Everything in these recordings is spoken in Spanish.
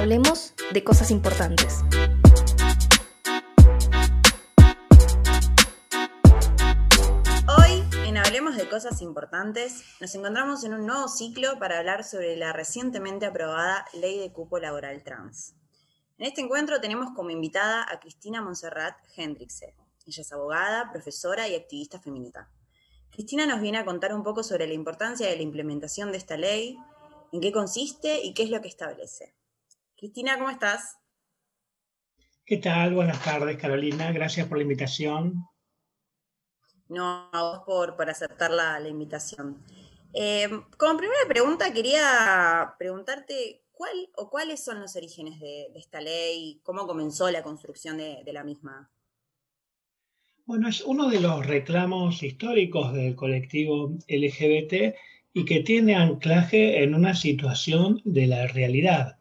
Hablemos de cosas importantes. Hoy, en Hablemos de cosas importantes, nos encontramos en un nuevo ciclo para hablar sobre la recientemente aprobada Ley de Cupo Laboral Trans. En este encuentro tenemos como invitada a Cristina Monserrat Hendrickse. Ella es abogada, profesora y activista feminista. Cristina nos viene a contar un poco sobre la importancia de la implementación de esta ley, en qué consiste y qué es lo que establece. Cristina, ¿cómo estás? ¿Qué tal? Buenas tardes, Carolina. Gracias por la invitación. No, a vos por, por aceptar la, invitación. Eh, como primera pregunta, quería preguntarte cuál o cuáles son los orígenes de, esta ley, cómo comenzó la construcción de, de la misma. Bueno, es uno de los reclamos históricos del colectivo LGBT y que tiene anclaje en una situación de la realidad.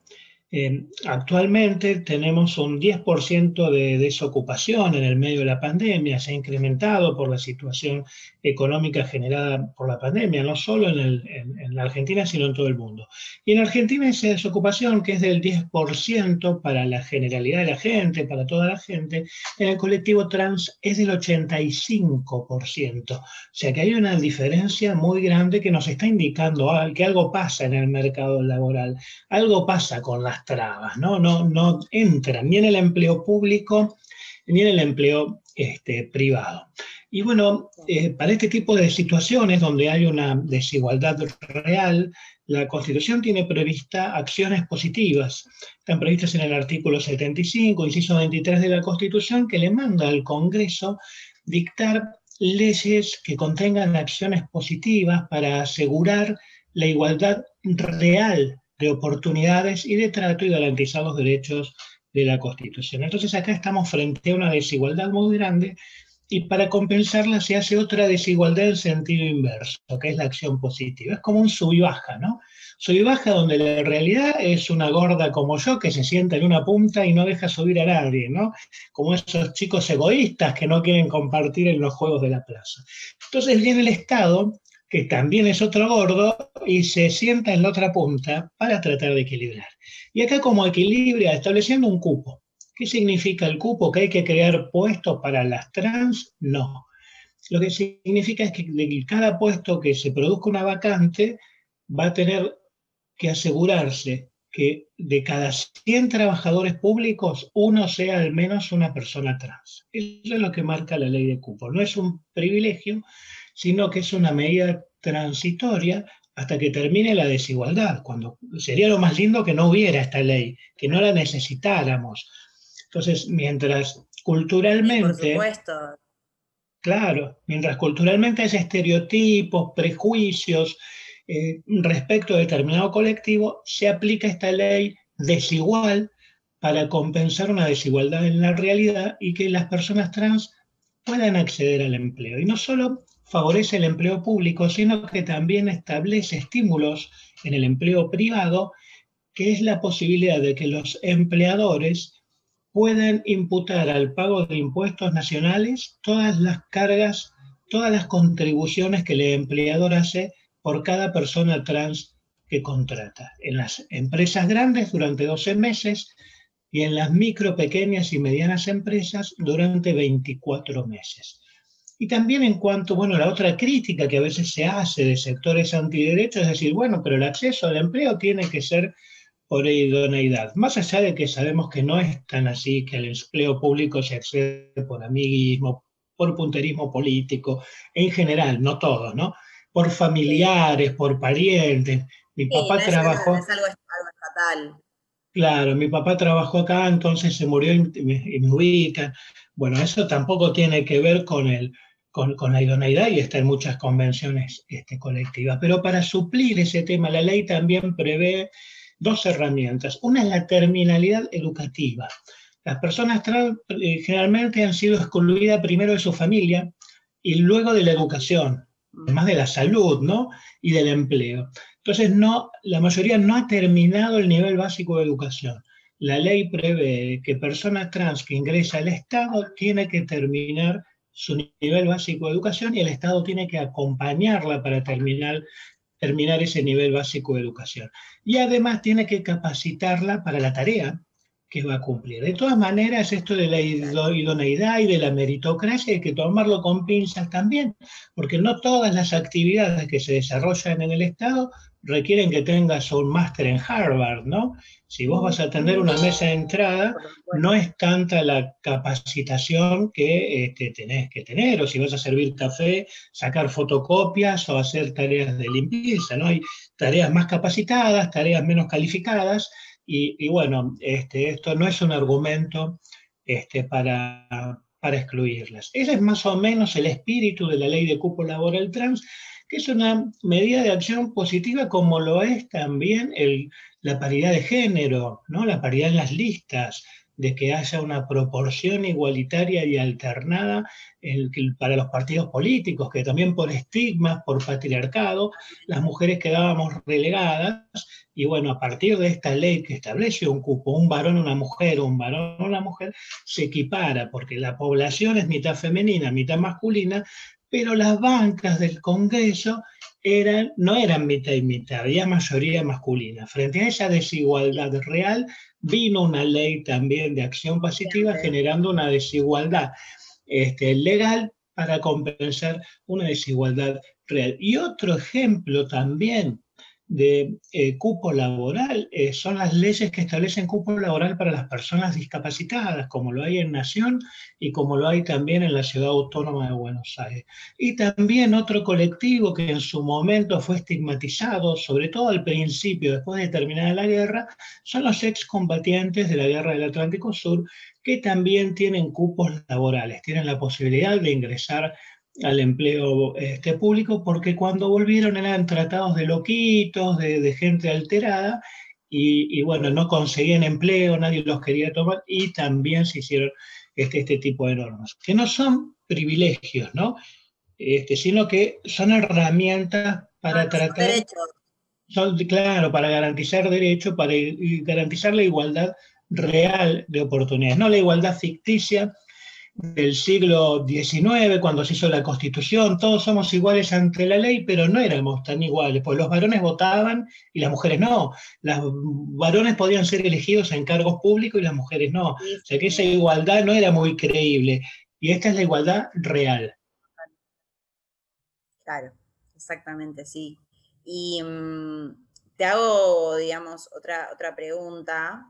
Eh, actualmente tenemos un 10% de desocupación en el medio de la pandemia, se ha incrementado por la situación económica generada por la pandemia, no solo en, en, la Argentina, sino en todo el mundo. Y en Argentina esa desocupación, que es del 10% para la generalidad de la gente, para toda la gente, en el colectivo trans es del 85%. O sea que hay una diferencia muy grande que nos está indicando que algo pasa en el mercado laboral, algo pasa con las trabas, ¿no? No, no entran ni en el empleo público ni en el empleo este, privado. Y bueno, eh, para este tipo de situaciones donde hay una desigualdad real, la Constitución tiene prevista acciones positivas. Están previstas en el artículo 75, inciso 23 de la Constitución, que le manda al Congreso dictar leyes que contengan acciones positivas para asegurar la igualdad real de oportunidades y de trato y garantizar los derechos de la Constitución. Entonces acá estamos frente a una desigualdad muy grande y para compensarla se hace otra desigualdad en sentido inverso, que es la acción positiva. Es como un sub baja, ¿no? Sub baja donde la realidad es una gorda como yo que se sienta en una punta y no deja subir a nadie, ¿no? Como esos chicos egoístas que no quieren compartir en los juegos de la plaza. Entonces viene el Estado que también es otro gordo, y se sienta en la otra punta para tratar de equilibrar. Y acá como equilibria, estableciendo un cupo. ¿Qué significa el cupo? ¿Que hay que crear puestos para las trans? No. Lo que significa es que de cada puesto que se produzca una vacante va a tener que asegurarse que de cada 100 trabajadores públicos, uno sea al menos una persona trans. Eso es lo que marca la ley de cupo. No es un privilegio, sino que es una medida transitoria hasta que termine la desigualdad, cuando sería lo más lindo que no hubiera esta ley, que no la necesitáramos. Entonces, mientras culturalmente... por supuesto. Claro, mientras culturalmente hay estereotipos, prejuicios eh, respecto a determinado colectivo, se aplica esta ley desigual para compensar una desigualdad en la realidad y que las personas trans puedan acceder al empleo. Y no solo favorece el empleo público, sino que también establece estímulos en el empleo privado, que es la posibilidad de que los empleadores puedan imputar al pago de impuestos nacionales todas las cargas, todas las contribuciones que el empleador hace por cada persona trans que contrata. En las empresas grandes durante 12 meses y en las micro, pequeñas y medianas empresas durante 24 meses. Y también en cuanto, bueno, la otra crítica que a veces se hace de sectores antiderechos es decir, bueno, pero el acceso al empleo tiene que ser por idoneidad. Más allá de que sabemos que no es tan así, que al empleo público se accede por amiguismo, por punterismo político, en general, no todos, ¿no? Por familiares, por parientes. Mi papá trabajó... Es algo, estatal. Claro, mi papá trabajó acá, entonces se murió y me, y me ubican. Bueno, eso tampoco tiene que ver con el, con, la idoneidad y está en muchas convenciones este, colectivas. Pero para suplir ese tema, la ley también prevé dos herramientas. Una es la terminalidad educativa. Las personas trans eh, generalmente han sido excluidas primero de su familia y luego de la educación, además de la salud, ¿no? Y del empleo. Entonces, no, la mayoría no ha terminado el nivel básico de educación. La ley prevé que personas trans que ingresa al Estado tiene que terminar su nivel básico de educación y el Estado tiene que acompañarla para terminar terminar ese nivel básico de educación. Y además tiene que capacitarla para la tarea que va a cumplir. De todas maneras, esto de la idoneidad y de la meritocracia hay que tomarlo con pinzas también, porque no todas las actividades que se desarrollan en el Estado requieren que tengas un máster en Harvard, ¿no? Si vos vas a tener una mesa de entrada, no es tanta la capacitación que este, tenés que tener, o si vas a servir café, sacar fotocopias o hacer tareas de limpieza, ¿no? Hay tareas más capacitadas, tareas menos calificadas, y, bueno, este, esto no es un argumento este, para, para excluirlas. Ese es más o menos el espíritu de la ley de cupo laboral trans, que es una medida de acción positiva como lo es también la paridad de género, ¿no? la paridad en las listas, de que haya una proporción igualitaria y alternada para los partidos políticos, que también por estigmas, por patriarcado, las mujeres quedábamos relegadas. Y bueno, a partir de esta ley que establece un cupo, un varón, una mujer, un varón, una mujer, se equipara, porque la población es mitad femenina, mitad masculina, pero las bancas del Congreso eran, no eran mitad y mitad, había mayoría masculina. Frente a esa desigualdad real, vino una ley también de acción positiva generando una desigualdad este, legal para compensar una desigualdad real. Y otro ejemplo también de eh, cupo laboral eh, son las leyes que establecen cupo laboral para las personas discapacitadas, como lo hay en Nación y como lo hay también en la Ciudad Autónoma de Buenos Aires. Y también otro colectivo que en su momento fue estigmatizado, sobre todo al principio, después de terminar la guerra, son los excombatientes de la Guerra del Atlántico Sur, que también tienen cupos laborales, tienen la posibilidad de ingresar al empleo este, público, porque cuando volvieron eran tratados de loquitos, de, gente alterada, y, bueno, no conseguían empleo, nadie los quería tomar, y también se hicieron este, este tipo de normas, que no son privilegios, ¿no? Este, sino que son herramientas para tratar... Son, claro, para garantizar derechos, para garantizar la igualdad real de oportunidades, no la igualdad ficticia del siglo XIX, cuando se hizo la Constitución, todos somos iguales ante la ley, pero no éramos tan iguales, pues los varones votaban y las mujeres no. Los varones podían ser elegidos en cargos públicos y las mujeres no. O sea que esa igualdad no era muy creíble. Y esta es la igualdad real. Claro, exactamente, sí. Y mm, te hago, digamos, otra, otra pregunta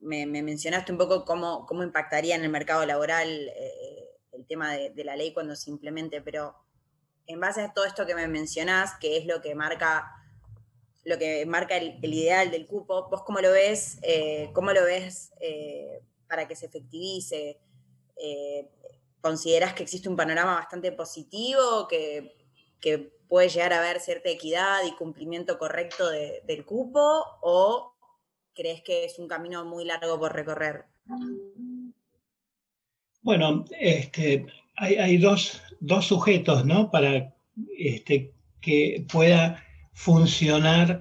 me, mencionaste un poco cómo, cómo, impactaría en el mercado laboral eh, el tema de, la ley cuando se implemente, pero en base a todo esto que me mencionás, que es lo que marca lo que marca el, ideal del cupo, ¿vos cómo lo ves? Eh, ¿Cómo lo ves eh, para que se efectivice? ¿Considerás que existe un panorama bastante positivo, que, puede llegar a haber cierta equidad y cumplimiento correcto del cupo? ¿O crees que es un camino muy largo por recorrer? Bueno, este, hay, dos, sujetos, ¿no? Para este, que pueda funcionar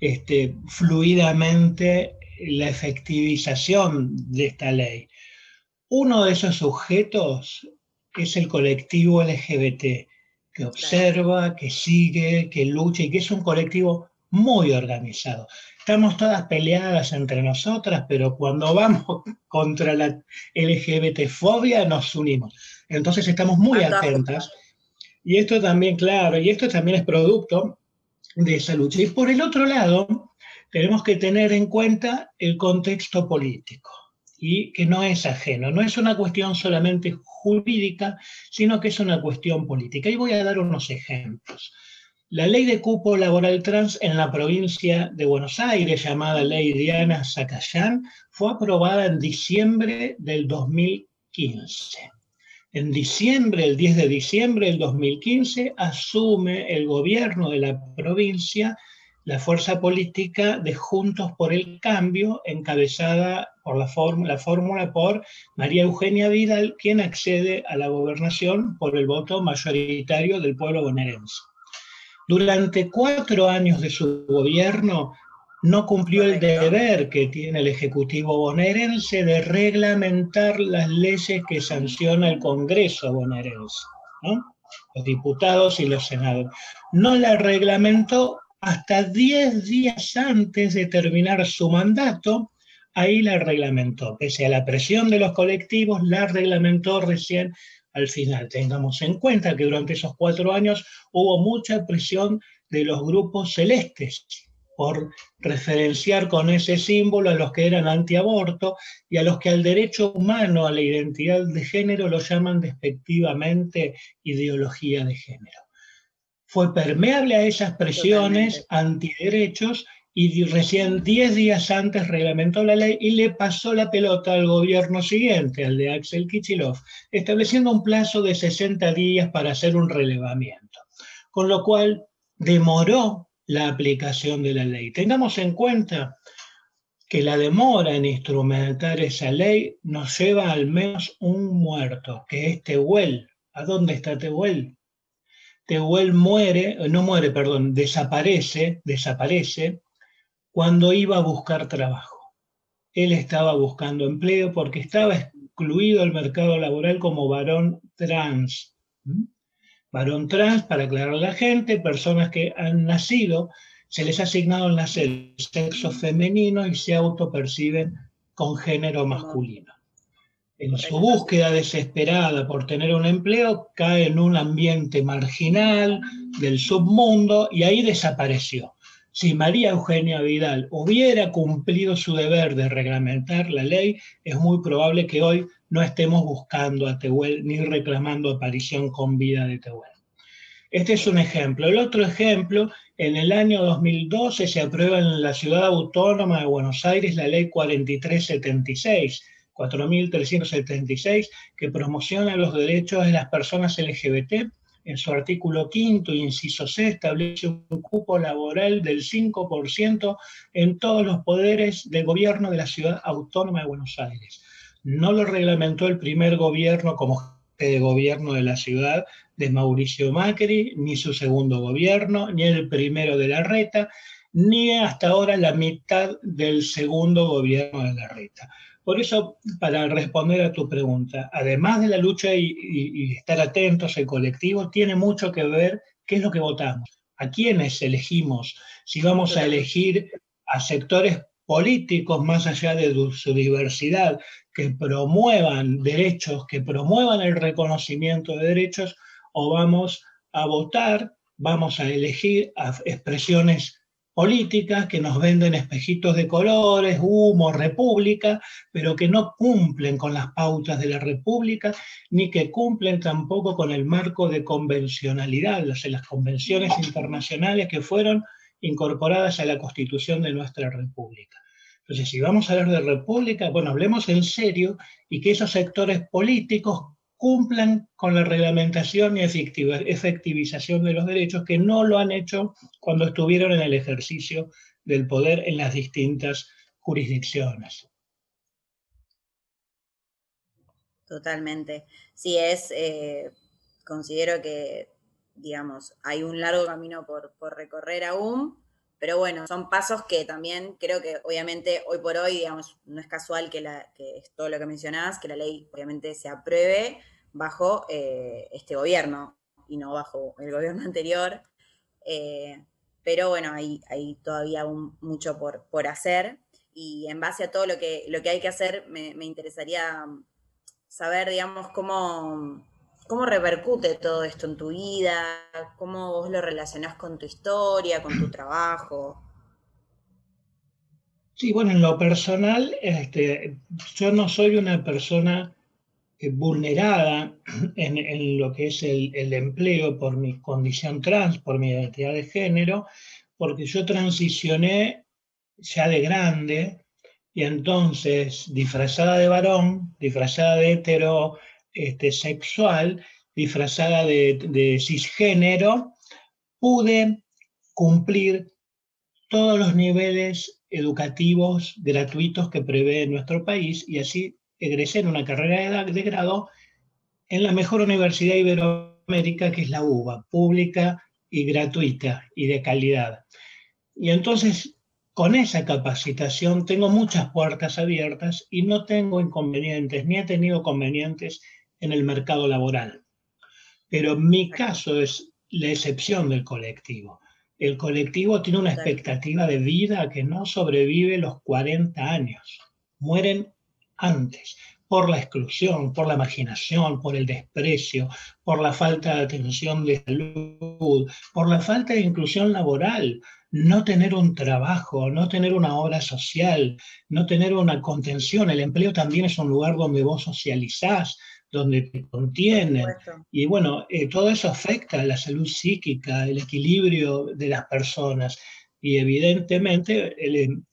este, fluidamente la efectivización de esta ley. Uno de esos sujetos es el colectivo LGBT, que observa, que sigue, que lucha y que es un colectivo muy organizado. Estamos todas peleadas entre nosotras, pero cuando vamos contra la LGBT-fobia nos unimos. Entonces estamos muy atentas. Y esto también, claro, y esto también es producto de esa lucha. Y por el otro lado, tenemos que tener en cuenta el contexto político y que no es ajeno, no es una cuestión solamente jurídica, sino que es una cuestión política. Y voy a dar unos ejemplos. La ley de cupo laboral trans en la provincia de Buenos Aires, llamada Ley Diana Zacayán, fue aprobada en diciembre del 2015. En diciembre, el 10 de diciembre del 2015, asume el gobierno de la provincia la fuerza política de Juntos por el Cambio, encabezada por la fórmula por María Eugenia Vidal, quien accede a la gobernación por el voto mayoritario del pueblo bonaerense. Durante cuatro años de su gobierno no cumplió el deber que tiene el Ejecutivo bonaerense de reglamentar las leyes que sanciona el Congreso bonaerense. los diputados y los senadores. No la reglamentó hasta 10 días antes de terminar su mandato, ahí la reglamentó. Pese a la presión de los colectivos, la reglamentó recién al final. Tengamos en cuenta que durante esos cuatro años hubo mucha presión de los grupos celestes por referenciar con ese símbolo a los que eran antiaborto y a los que al derecho humano, a la identidad de género, lo llaman despectivamente ideología de género. Fue permeable a esas presiones antiderechos y recién 10 días antes reglamentó la ley y le pasó la pelota al gobierno siguiente, al de Axel Kichilov, estableciendo un plazo de 60 días para hacer un relevamiento. Con lo cual demoró la aplicación de la ley. Tengamos en cuenta que la demora en instrumentar esa ley nos lleva al menos un muerto, que es Tehuel. ¿A dónde está Tehuel? Tehuel muere, no muere, perdón, desaparece, desaparece cuando iba a buscar trabajo. Él estaba buscando empleo porque estaba excluido del mercado laboral como varón trans varón trans, para aclarar a la gente, personas que han nacido, se les ha asignado el nacer sexo femenino y se autoperciben con género masculino. En su búsqueda desesperada por tener un empleo, cae en un ambiente marginal del submundo y ahí desapareció. Si María Eugenia Vidal hubiera cumplido su deber de reglamentar la ley, es muy probable que hoy no estemos buscando a Tehuel ni reclamando aparición con vida de Tehuel. Este es un ejemplo. El otro ejemplo, en el año 2012 se aprueba en la ciudad autónoma de Buenos Aires la ley 4376, 4376, que promociona los derechos de las personas LGBT en su artículo quinto, inciso C, establece un cupo laboral del 5% en todos los poderes del gobierno de la ciudad autónoma de Buenos Aires. No lo reglamentó el primer gobierno como de gobierno de la ciudad de Mauricio Macri, ni su segundo gobierno, ni el primero de la Reta, ni hasta ahora la mitad del segundo gobierno de la Reta. Por eso, para responder a tu pregunta, además de la lucha y, estar atentos, el colectivo tiene mucho que ver qué es lo que votamos, a quiénes elegimos, si vamos a elegir a sectores políticos más allá de su diversidad, que promuevan derechos, que promuevan el reconocimiento de derechos, o vamos a votar, vamos a elegir expresiones políticas que nos venden espejitos de colores, humo, república, pero que no cumplen con las pautas de la república, ni que cumplen tampoco con el marco de convencionalidad, las, las convenciones internacionales que fueron incorporadas a la constitución de nuestra república. Entonces, si vamos a hablar de república, bueno, hablemos en serio y que esos sectores políticos cumplan con la reglamentación y efectivización de los derechos que no lo han hecho cuando estuvieron en el ejercicio del poder en las distintas jurisdicciones. Totalmente. Sí, es, eh, considero que, digamos, hay un largo camino por, por recorrer aún, pero bueno, son pasos que también creo que obviamente hoy por hoy, digamos, no es casual que, la, que es todo lo que mencionás, que la ley obviamente se apruebe bajo eh, este gobierno y no bajo el gobierno anterior. Eh, pero bueno, hay, todavía mucho por, por, hacer y en base a todo lo que, lo que hay que hacer, me, me interesaría saber, digamos, cómo, ¿Cómo repercute todo esto en tu vida? ¿Cómo vos lo relacionás con tu historia, con tu trabajo? Sí, bueno, en lo personal, este, yo no soy una persona vulnerada en, lo que es el, el, empleo por mi condición trans, por mi identidad de género, porque yo transicioné ya de grande y entonces disfrazada de varón, disfrazada de hetero, este, disfrazada de, cisgénero, pude cumplir todos los niveles educativos gratuitos que prevé nuestro país y así egresé en una carrera de grado en la mejor universidad iberoamérica que es la UBA, pública y gratuita y de calidad. Y entonces con esa capacitación tengo muchas puertas abiertas y no tengo inconvenientes, ni he tenido convenientes en el mercado laboral. pero mi caso es la excepción del colectivo. El colectivo tiene una expectativa de vida que no sobrevive los 40 años. Mueren antes por la exclusión, por la marginación, por el desprecio, por la falta de atención de salud, por la falta de inclusión laboral, no tener un trabajo, no tener una obra social, no tener una contención. El empleo también es un lugar donde vos socializás, donde te contienen. Y bueno, eh, todo eso afecta a la salud psíquica, el equilibrio de las personas. Y evidentemente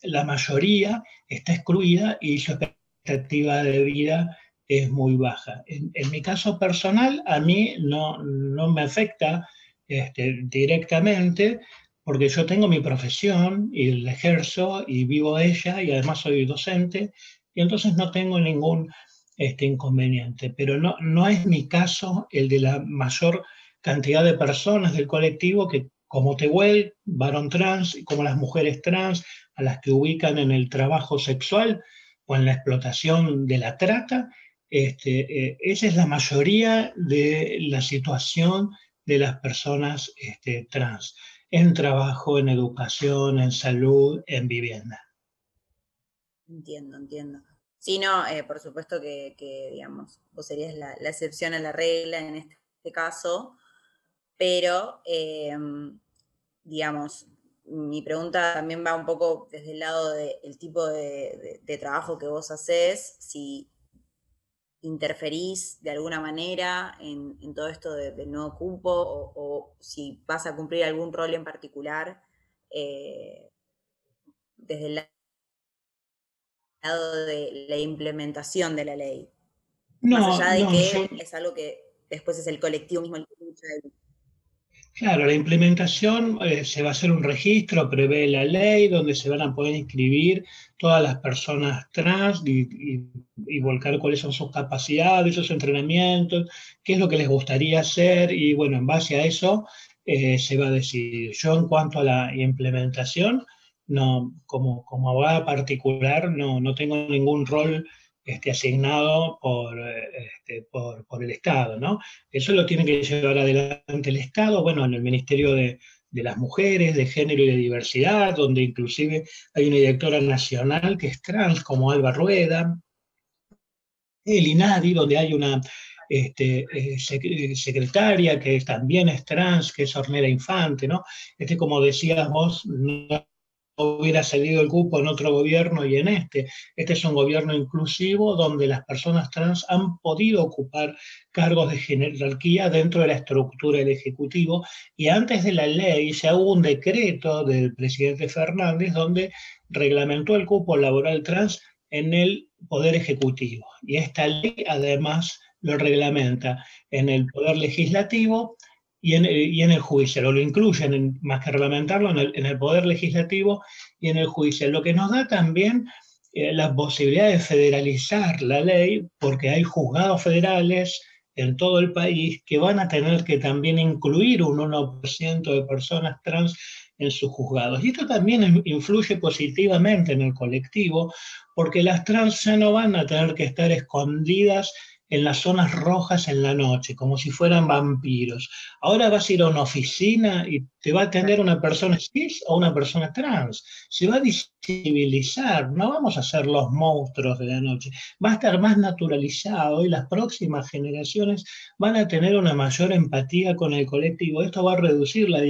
la mayoría está excluida y su expectativa de vida es muy baja. En, mi caso personal, a mí no, no me afecta este, directamente porque yo tengo mi profesión y la ejerzo y vivo ella y además soy docente y entonces no tengo ningún este inconveniente. Pero no, no es mi caso el de la mayor cantidad de personas del colectivo que, como Tehuel, varón trans, y como las mujeres trans, a las que ubican en el trabajo sexual o en la explotación de la trata, este, eh, esa es la mayoría de la situación de las personas este, trans, en trabajo, en educación, en salud, en vivienda. Entiendo, entiendo. Sí, no, eh, por supuesto que, digamos, vos serías la, excepción a la regla en este caso, pero, em, digamos, mi pregunta también va un poco desde el lado del tipo de, trabajo que vos haces, si interferís de alguna manera en, todo esto del nuevo cupo o, si vas a cumplir algún rol en particular eh, desde el de la implementación de la ley. No, Más allá de que es algo que después es el colectivo mismo el que lucha. Claro, la implementación eh, se va a hacer un registro, prevé la ley, donde se van a poder inscribir todas las personas trans y, volcar cuáles son sus capacidades, sus entrenamientos, qué es lo que les gustaría hacer y bueno, en base a eso eh, se va a decidir. Yo en cuanto a la implementación, no, como, como abogada particular no, no tengo ningún rol asignado por, este, por, por, el Estado, ¿no? Eso lo tiene que llevar adelante el Estado, bueno, en el Ministerio de, de las Mujeres, de Género y de Diversidad, donde inclusive hay una directora nacional que es trans, como Alba Rueda, el INADI, donde hay una este, eh, secretaria que también es trans, que es Ornera Infante, ¿no? Este, como decías vos, no hubiera cedido el cupo en otro gobierno y en este. Este es un gobierno inclusivo donde las personas trans han podido ocupar cargos de jerarquía dentro de la estructura del Ejecutivo y antes de la ley ya hubo un decreto del presidente Fernández donde reglamentó el cupo laboral trans en el Poder Ejecutivo. Y esta ley además lo reglamenta en el Poder Legislativo y en, y en el judicial, lo incluyen, más que reglamentarlo, en el, poder legislativo y en el judicial, lo que nos da también eh, la posibilidad de federalizar la ley, porque hay juzgados federales en todo el país que van a tener que también incluir un 1% de personas trans en sus juzgados. Y esto también influye positivamente en el colectivo, porque las trans ya no van a tener que estar escondidas en las zonas rojas en la noche, como si fueran vampiros. Ahora vas a ir a una oficina y te va a atender una persona cis o una persona trans. Se va a visibilizar, no vamos a ser los monstruos de la noche. Va a estar más naturalizado y las próximas generaciones van a tener una mayor empatía con el colectivo. Esto va a reducir la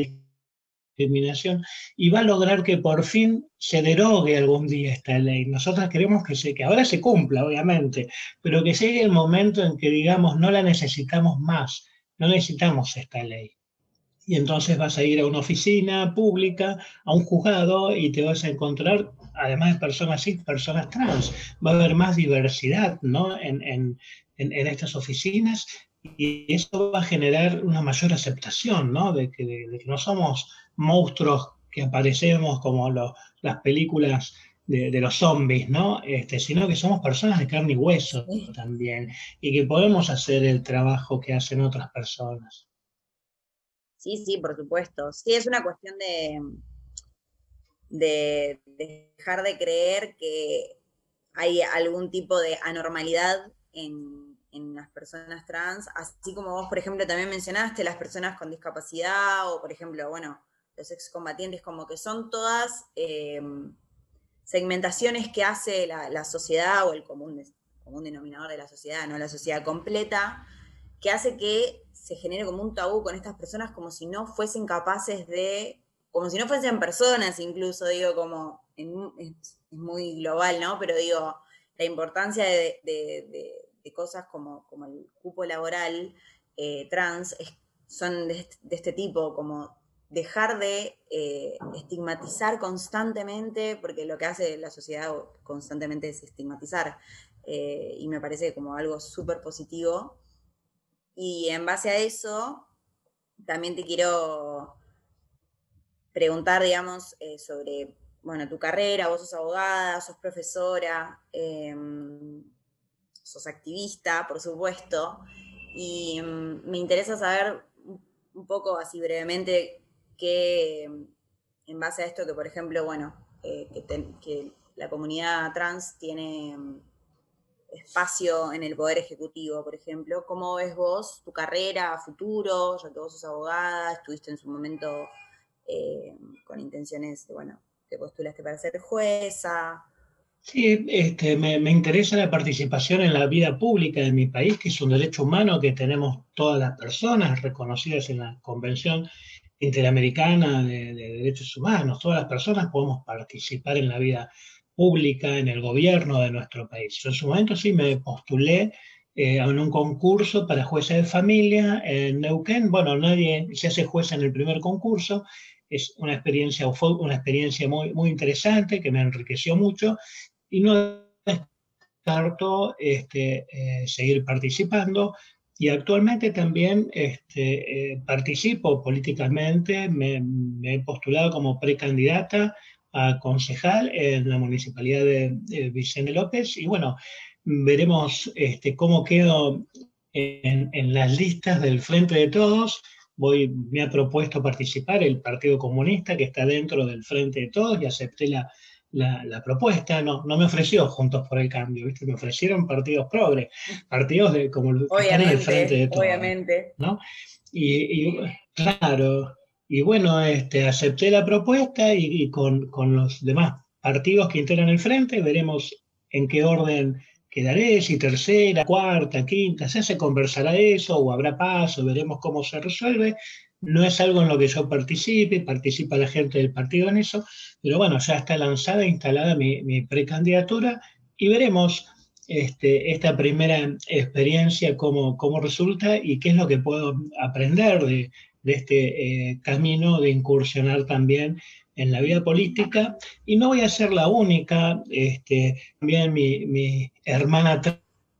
y va a lograr que por fin se derogue algún día esta ley. Nosotros queremos que, se, que ahora se cumpla, obviamente, pero que llegue el momento en que digamos no la necesitamos más, no necesitamos esta ley. Y entonces vas a ir a una oficina pública, a un juzgado y te vas a encontrar, además de personas cis, personas trans. Va a haber más diversidad ¿no? en, en, en estas oficinas y eso va a generar una mayor aceptación, ¿no? De que, de, que no somos monstruos que aparecemos como las películas de, los zombies, ¿no? Este, sino que somos personas de carne y hueso también, y que podemos hacer el trabajo que hacen otras personas. Sí, sí, por supuesto. Sí, es una cuestión de, de dejar de creer que hay algún tipo de anormalidad en en las personas trans, así como vos, por ejemplo, también mencionaste las personas con discapacidad o, por ejemplo, bueno, los excombatientes, como que son todas em, segmentaciones que hace la, sociedad o el común, común denominador de la sociedad, no la sociedad completa, que hace que se genere como un tabú con estas personas como si no fuesen capaces de, como si no fuesen personas incluso, digo, como, es, muy global, ¿no? Pero digo, la importancia de, cosas como, como, el cupo laboral eh, trans son de, este tipo, como dejar de eh, estigmatizar constantemente, porque lo que hace la sociedad constantemente es estigmatizar, eh, y me parece como algo súper positivo. Y en base a eso, también te quiero preguntar, digamos, sobre, bueno, tu carrera, vos sos abogada, sos profesora, em, sos activista, por supuesto, y em, me interesa saber un poco, así brevemente, que en base a esto que, por ejemplo, bueno, eh, que, la comunidad trans tiene mm, espacio en el poder ejecutivo, por ejemplo, ¿cómo ves vos tu carrera, futuro, ya que vos sos abogada, estuviste en su momento eh, con intenciones, de, bueno, te postulaste para ser jueza? Sí, este, me, me, interesa la participación en la vida pública de mi país, que es un derecho humano que tenemos todas las personas reconocidas en la Convención Interamericana de, Derechos Humanos. Todas las personas podemos participar en la vida pública, en el gobierno de nuestro país. Yo en su momento sí me postulé eh, en un concurso para jueza de familia en Neuquén. Bueno, nadie se hace jueza en el primer concurso. Es una experiencia, una experiencia muy, muy interesante que me enriqueció mucho y no descarto este, eh, seguir participando y actualmente también este, eh, participo políticamente, me, he postulado como precandidata a concejal en la municipalidad de, Vicente López y bueno, veremos este, cómo quedo en, en, las listas del Frente de Todos. Voy, me ha propuesto participar el Partido Comunista que está dentro del Frente de Todos y acepté la, la, propuesta, no, no me ofreció Juntos por el Cambio, ¿viste? me ofrecieron partidos progres, partidos de, como los que están en el frente de todo. Obviamente. ¿no? Y, claro, y bueno, este, acepté la propuesta y, con, con, los demás partidos que integran el frente veremos en qué orden quedaré, si tercera, cuarta, quinta, se conversará eso o habrá paso, veremos cómo se resuelve. No es algo en lo que yo participe, participa la gente del partido en eso, pero bueno, ya está lanzada, instalada mi, precandidatura y veremos este, esta primera experiencia cómo, cómo, resulta y qué es lo que puedo aprender de, este eh, camino de incursionar también en la vida política. Y no voy a ser la única, este, también mi, mi hermana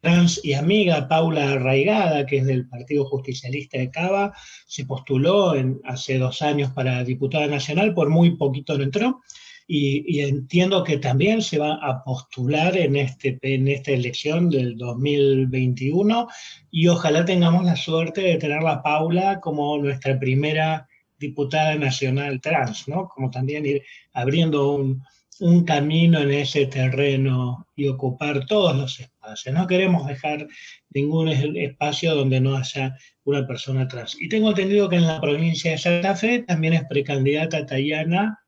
trans y amiga Paula Arraigada, que es del Partido Justicialista de Cava, se postuló hace dos años para diputada nacional, por muy poquito no entró, y, entiendo que también se va a postular en, este, en esta elección del 2021, y ojalá tengamos la suerte de tener a Paula como nuestra primera diputada nacional trans, ¿no? Como también ir abriendo un, un camino en ese terreno y ocupar todos los espacios. No queremos dejar ningún espacio donde no haya una persona trans. Y tengo entendido que en la provincia de Santa Fe también es precandidata Tayana,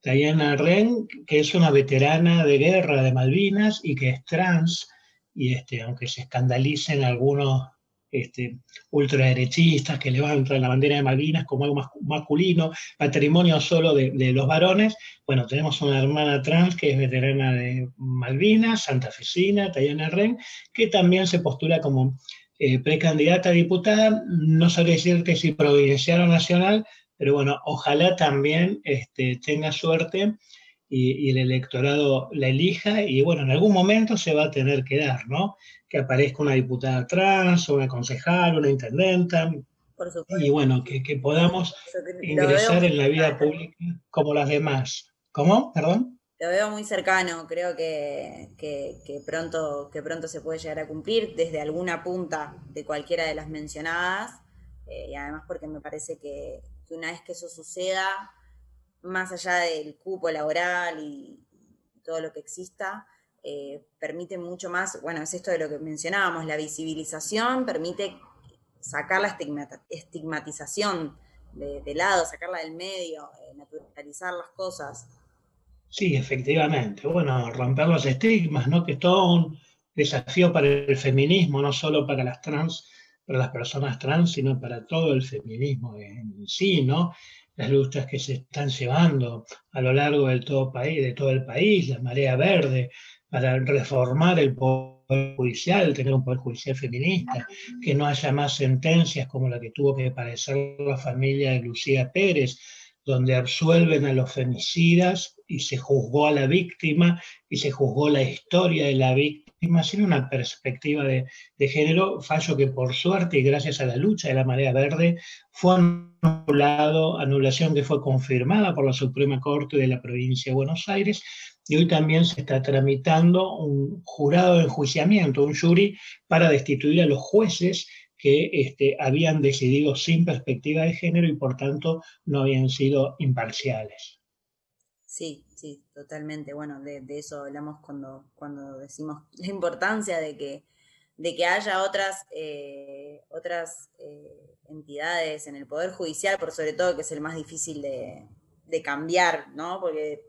Tayana Ren, que es una veterana de guerra de Malvinas y que es trans, y este, aunque se escandalicen algunos este, ultraderechistas que levantan la bandera de Malvinas como algo masculino, patrimonio solo de, los varones. Bueno, tenemos una hermana trans que es veterana de Malvinas, santafesina, Tayana Ren, que también se postula como eh, precandidata a diputada, no sabría decirte si provincial o nacional, pero bueno, ojalá también este, tenga suerte y, el electorado la elija y bueno, en algún momento se va a tener que dar, ¿no? Que aparezca una diputada trans, una concejal, una intendenta. y bueno, que, podamos ingresar en la vida pública como las demás. ¿Cómo? Perdón. Lo veo muy cercano, creo que, pronto, que pronto se puede llegar a cumplir desde alguna punta de cualquiera de las mencionadas, eh, y además porque me parece que, que una vez que eso suceda, más allá del cupo laboral y todo lo que exista, eh, permite mucho más, bueno, es esto de lo que mencionábamos, la visibilización permite sacar la estigmatización de, lado, sacarla del medio, eh, naturalizar las cosas. Sí, efectivamente. Bueno, romper los estigmas, ¿no? Que es todo un desafío para el feminismo, no solo para las trans, para las personas trans, sino para todo el feminismo en sí, ¿no? Las luchas que se están llevando a lo largo del todo, país, de todo el país, la marea verde, para reformar el poder judicial, tener un poder judicial feminista, que no haya más sentencias como la que tuvo que padecer la familia de Lucía Pérez, donde absuelven a los femicidas y se juzgó a la víctima y se juzgó la historia de la víctima sin una perspectiva de, de género, fallo que por suerte y gracias a la lucha de la marea verde fue anulado, anulación que fue confirmada por la Suprema Corte de la provincia de Buenos Aires, y hoy también se está tramitando un jurado de enjuiciamiento, un jury, para destituir a los jueces que este, habían decidido sin perspectiva de género y por tanto no habían sido imparciales. Sí, sí, totalmente. Bueno, de, eso hablamos cuando, cuando decimos la importancia de que, de que haya otras, eh, otras eh, entidades en el Poder Judicial, por sobre todo que es el más difícil de, de cambiar, ¿no? Porque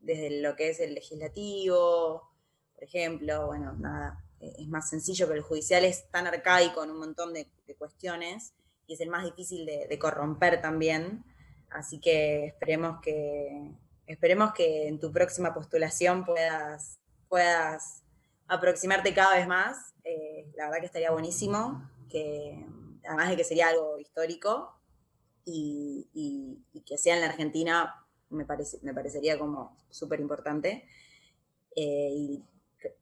desde lo que es el legislativo, por ejemplo, bueno, nada, eh, es más sencillo, pero el judicial es tan arcaico en un montón de, cuestiones y es el más difícil de, corromper también. Así que esperemos que esperemos que en tu próxima postulación puedas, puedas aproximarte cada vez más. Eh, la verdad que estaría buenísimo, además de que sería algo histórico y, que sea en la Argentina me, parece, me parecería como súper importante. Eh, y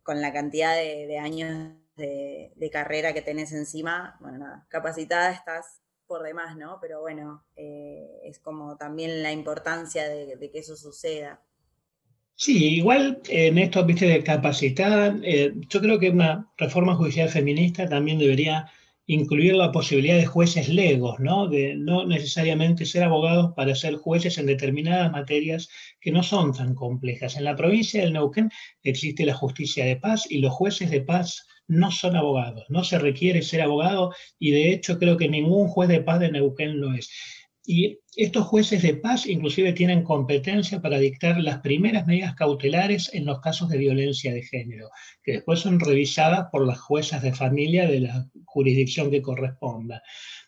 con la cantidad de, años de, carrera que tenés encima, bueno, nada, capacitada estás por demás, ¿no? Pero bueno, eh, es como también la importancia de, que eso suceda. Sí, igual en esto, viste, de capacitada, eh, yo creo que una reforma judicial feminista también debería incluir la posibilidad de jueces legos, ¿no? de no necesariamente ser abogados para ser jueces en determinadas materias que no son tan complejas. En la provincia del Neuquén existe la justicia de paz y los jueces de paz no son abogados, no se requiere ser abogado y de hecho creo que ningún juez de paz de Neuquén lo es. Y estos jueces de paz inclusive tienen competencia para dictar las primeras medidas cautelares en los casos de violencia de género, que después son revisadas por las juezas de familia de la jurisdicción que corresponda.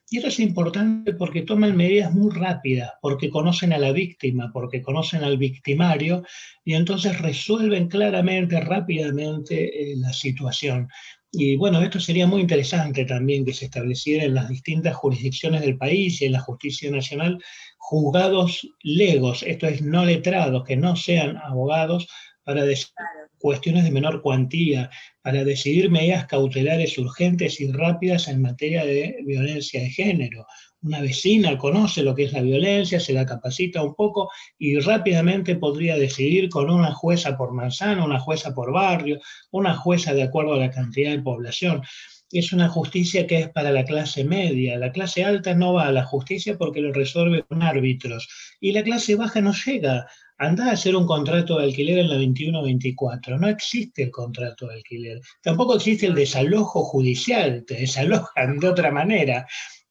Y esto es importante porque toman medidas muy rápidas, porque conocen a la víctima, porque conocen al victimario y entonces resuelven claramente, rápidamente eh, la situación. Y bueno, esto sería muy interesante también que se estableciera en las distintas jurisdicciones del país y en la justicia nacional juzgados legos, esto es, no letrados, que no sean abogados, para decidir cuestiones de menor cuantía, para decidir medidas cautelares urgentes y rápidas en materia de violencia de género, una vecina conoce lo que es la violencia, se la capacita un poco y rápidamente podría decidir con una jueza por manzana, una jueza por barrio, una jueza de acuerdo a la cantidad de población. Es una justicia que es para la clase media. La clase alta no va a la justicia porque lo resuelve con árbitros. Y la clase baja no llega. Anda a hacer un contrato de alquiler en la 21-24. No existe el contrato de alquiler. Tampoco existe el desalojo judicial. Te desalojan de otra manera.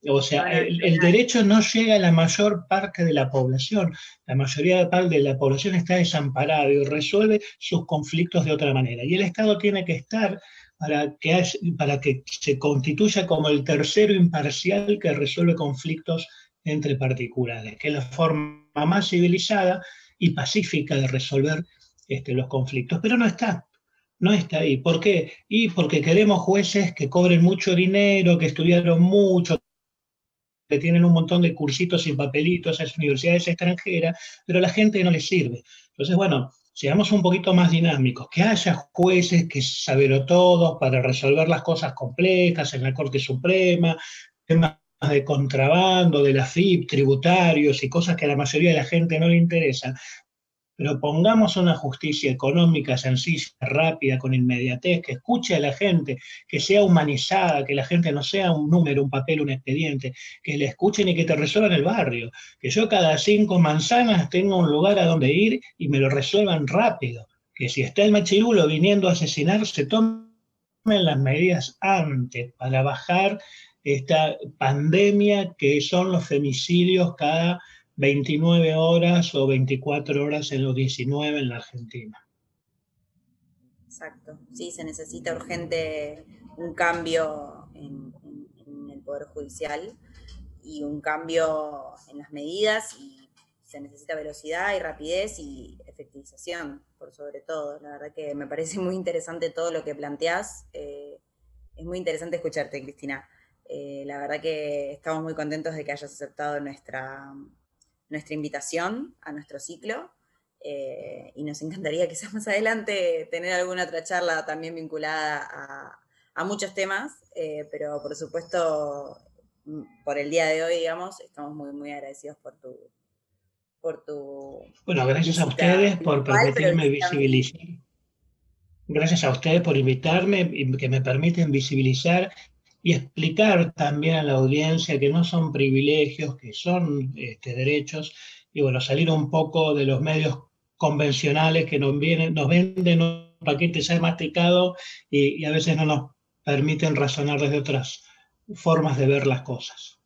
O sea, el, derecho no llega a la mayor parte de la población. La mayoría de la población está desamparada y resuelve sus conflictos de otra manera. Y el Estado tiene que estar para que, para que se constituya como el tercero imparcial que resuelve conflictos entre particulares, que es la forma más civilizada y pacífica de resolver este, los conflictos. Pero no está, no está ahí. ¿Por qué? Y porque queremos jueces que cobren mucho dinero, que estudiaron mucho, que tienen un montón de cursitos y papelitos las universidades extranjeras, pero a la gente no les sirve. Entonces, bueno, seamos un poquito más dinámicos, que haya jueces que saberlo todo para resolver las cosas complejas en la Corte Suprema, temas de contrabando, de la FIP, tributarios y cosas que a la mayoría de la gente no le interesan, pero pongamos una justicia económica sencilla, rápida, con inmediatez, que escuche a la gente, que sea humanizada, que la gente no sea un número, un papel, un expediente, que le escuchen y que te resuelvan el barrio, que yo cada cinco manzanas tenga un lugar a donde ir y me lo resuelvan rápido, que si está el machirulo viniendo a asesinar, se tomen las medidas antes para bajar esta pandemia que son los femicidios cada 29 horas o 24 horas en los 19 en la Argentina. Exacto, sí, se necesita urgente un cambio en, el Poder Judicial y un cambio en las medidas y se necesita velocidad y rapidez y efectivización, por sobre todo. La verdad que me parece muy interesante todo lo que planteás. Eh, es muy interesante escucharte, Cristina. Eh, la verdad que estamos muy contentos de que hayas aceptado nuestra, nuestra invitación a nuestro ciclo. Eh, y nos encantaría que más adelante tener alguna otra charla también vinculada a, a muchos temas, pero por supuesto, mm, por el día de hoy, digamos, estamos muy, muy agradecidos por tu, por tu... Bueno, gracias a ustedes por permitirme visibilizar. Gracias a ustedes por invitarme y que me permiten visibilizar y explicar también a la audiencia que no son privilegios, que son este, derechos, y bueno, salir un poco de los medios convencionales que nos, vienen, nos venden un paquete ya masticado y, y a veces no nos permiten razonar desde otras formas de ver las cosas.